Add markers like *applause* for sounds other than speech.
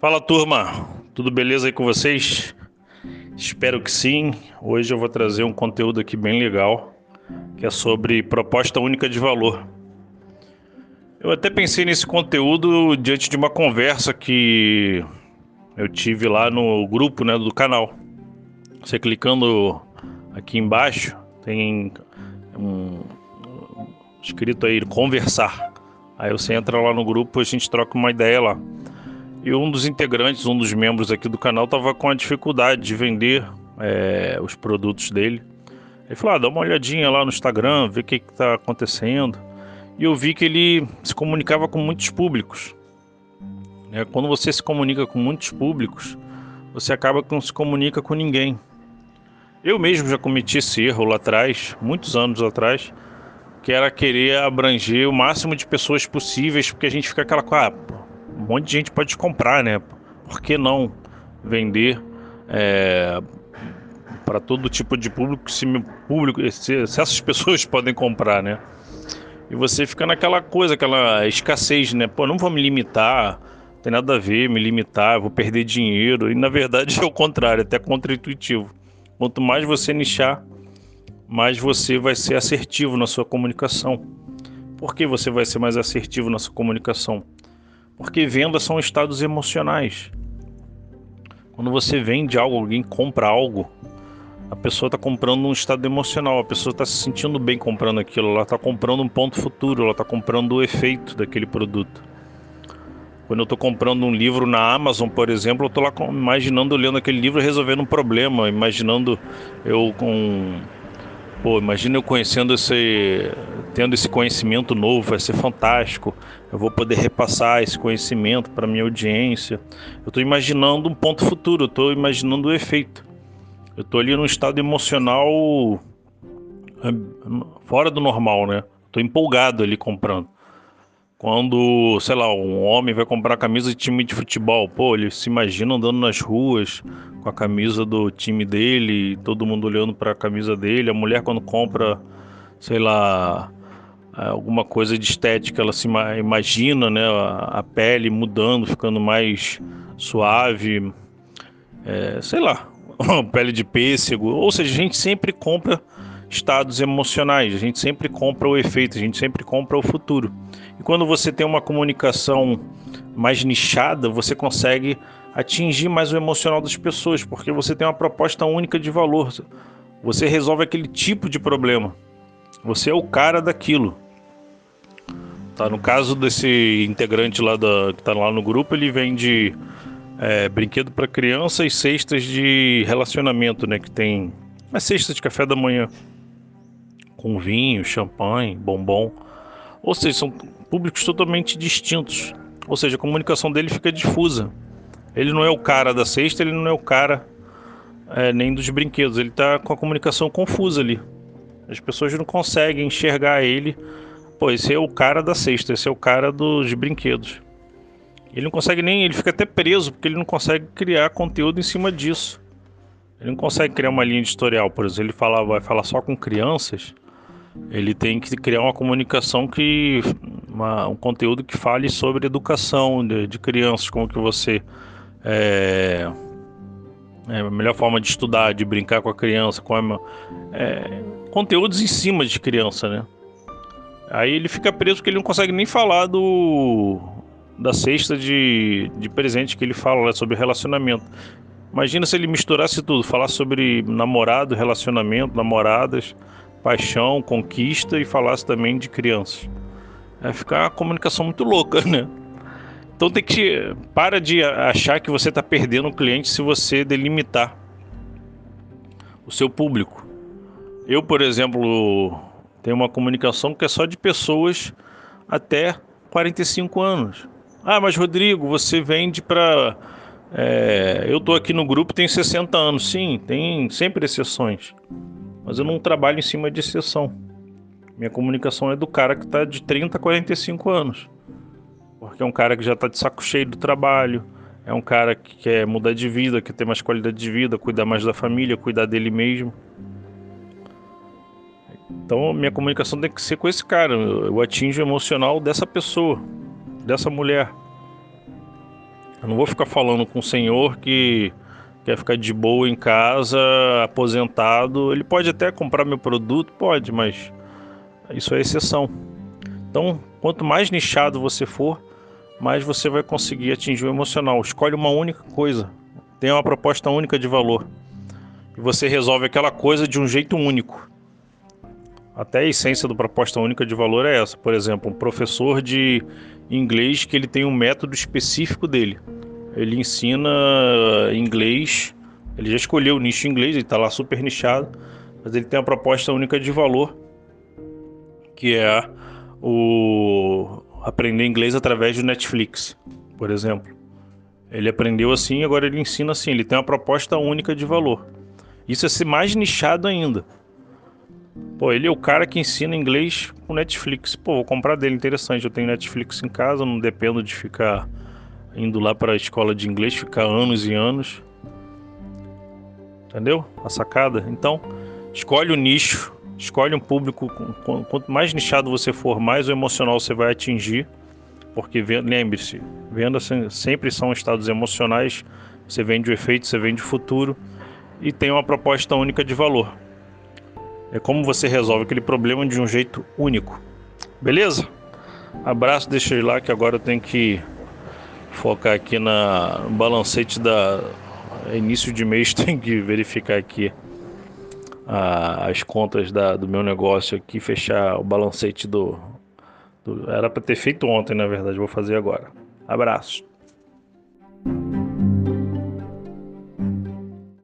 Fala turma, tudo beleza aí com vocês? Espero que sim. Hoje eu vou trazer um conteúdo aqui bem legal, que é sobre proposta única de valor. Eu até pensei nesse conteúdo diante de uma conversa que eu tive lá no grupo né, do canal. Você clicando aqui embaixo, tem um escrito aí conversar. Aí você entra lá no grupo, a gente troca uma ideia lá. E um dos integrantes, um dos membros aqui do canal, estava com a dificuldade de vender é, os produtos dele. Ele falou: ah, dá uma olhadinha lá no Instagram, vê o que está acontecendo. E eu vi que ele se comunicava com muitos públicos. É, quando você se comunica com muitos públicos, você acaba que não se comunica com ninguém. Eu mesmo já cometi esse erro lá atrás, muitos anos atrás, que era querer abranger o máximo de pessoas possíveis, porque a gente fica aquela coisa, ah, um monte de gente pode comprar, né? Por que não vender é, para todo tipo de público se, público se, se essas *laughs* pessoas podem comprar, né? E você fica naquela coisa, aquela escassez, né? Pô, não vou me limitar, tem nada a ver me limitar, vou perder dinheiro. E na verdade é o contrário, é até contra-intuitivo. Quanto mais você nichar, mais você vai ser assertivo na sua comunicação. Por que você vai ser mais assertivo na sua comunicação? Porque vendas são estados emocionais. Quando você vende algo, alguém compra algo, a pessoa está comprando um estado emocional, a pessoa está se sentindo bem comprando aquilo, ela está comprando um ponto futuro, ela está comprando o efeito daquele produto. Quando eu estou comprando um livro na Amazon, por exemplo, eu estou lá imaginando, lendo aquele livro resolvendo um problema, imaginando eu com Pô, imagina eu conhecendo esse. Tendo esse conhecimento novo, vai ser fantástico. Eu vou poder repassar esse conhecimento para minha audiência. Eu estou imaginando um ponto futuro, eu estou imaginando o efeito. Eu estou ali num estado emocional é, fora do normal, né? Estou empolgado ali comprando. Quando, sei lá, um homem vai comprar camisa de time de futebol, pô, ele se imagina andando nas ruas com a camisa do time dele, todo mundo olhando para a camisa dele. A mulher quando compra, sei lá, alguma coisa de estética, ela se imagina, né, a pele mudando, ficando mais suave, é, sei lá, *laughs* pele de pêssego. Ou seja, a gente sempre compra estados emocionais, a gente sempre compra o efeito, a gente sempre compra o futuro. E quando você tem uma comunicação mais nichada, você consegue atingir mais o emocional das pessoas, porque você tem uma proposta única de valor. Você resolve aquele tipo de problema. Você é o cara daquilo. Tá, no caso desse integrante lá da, que está lá no grupo, ele vende é, brinquedo para criança e cestas de relacionamento, né? Que tem uma cesta de café da manhã com vinho, champanhe, bombom. Ou seja, são públicos totalmente distintos. Ou seja, a comunicação dele fica difusa. Ele não é o cara da cesta, ele não é o cara é, nem dos brinquedos. Ele está com a comunicação confusa ali. As pessoas não conseguem enxergar ele. Pô, esse é o cara da cesta, esse é o cara dos brinquedos. Ele não consegue nem, ele fica até preso porque ele não consegue criar conteúdo em cima disso. Ele não consegue criar uma linha editorial, por exemplo, ele fala, vai falar só com crianças ele tem que criar uma comunicação que uma, um conteúdo que fale sobre educação de, de crianças, como que você é, é, a melhor forma de estudar, de brincar com a criança, com a, é, conteúdos em cima de criança, né? Aí ele fica preso porque ele não consegue nem falar do da cesta de, de presente que ele fala né, sobre relacionamento. Imagina se ele misturasse tudo, falar sobre namorado, relacionamento, namoradas, paixão, conquista e falasse também de crianças. Vai ficar uma comunicação muito louca, né? Então tem que para de achar que você está perdendo o cliente se você delimitar o seu público. Eu, por exemplo, tenho uma comunicação que é só de pessoas até 45 anos. Ah, mas Rodrigo, você vende para é, eu tô aqui no grupo tem 60 anos. Sim, tem sempre exceções. Mas eu não trabalho em cima de exceção. Minha comunicação é do cara que está de 30 a 45 anos. Porque é um cara que já está de saco cheio do trabalho, é um cara que quer mudar de vida, quer ter mais qualidade de vida, cuidar mais da família, cuidar dele mesmo. Então minha comunicação tem que ser com esse cara. Eu atinjo o emocional dessa pessoa, dessa mulher. Eu não vou ficar falando com o senhor que quer ficar de boa em casa, aposentado. Ele pode até comprar meu produto, pode, mas isso é exceção. Então, quanto mais nichado você for, mais você vai conseguir atingir o emocional. Escolhe uma única coisa, tem uma proposta única de valor e você resolve aquela coisa de um jeito único. Até a essência do proposta única de valor é essa. Por exemplo, um professor de inglês que ele tem um método específico dele. Ele ensina inglês, ele já escolheu o nicho inglês, ele está lá super nichado, mas ele tem uma proposta única de valor, que é o aprender inglês através do Netflix, por exemplo. Ele aprendeu assim, agora ele ensina assim, ele tem uma proposta única de valor. Isso é ser mais nichado ainda. Pô, ele é o cara que ensina inglês com Netflix. Pô, vou comprar dele, interessante. Eu tenho Netflix em casa, não dependo de ficar indo lá para a escola de inglês, ficar anos e anos. Entendeu? A sacada? Então, escolhe o nicho, escolhe um público. Quanto mais nichado você for, mais o emocional você vai atingir. Porque lembre-se, vendas sempre são estados emocionais. Você vende o efeito, você vende o futuro e tem uma proposta única de valor. É como você resolve aquele problema de um jeito único. Beleza? Abraço, deixa eu ir lá que agora eu tenho que focar aqui na no balancete da início de mês, *laughs* tem que verificar aqui a, as contas da, do meu negócio aqui, fechar o balancete do, do era para ter feito ontem, na verdade, vou fazer agora. Abraço.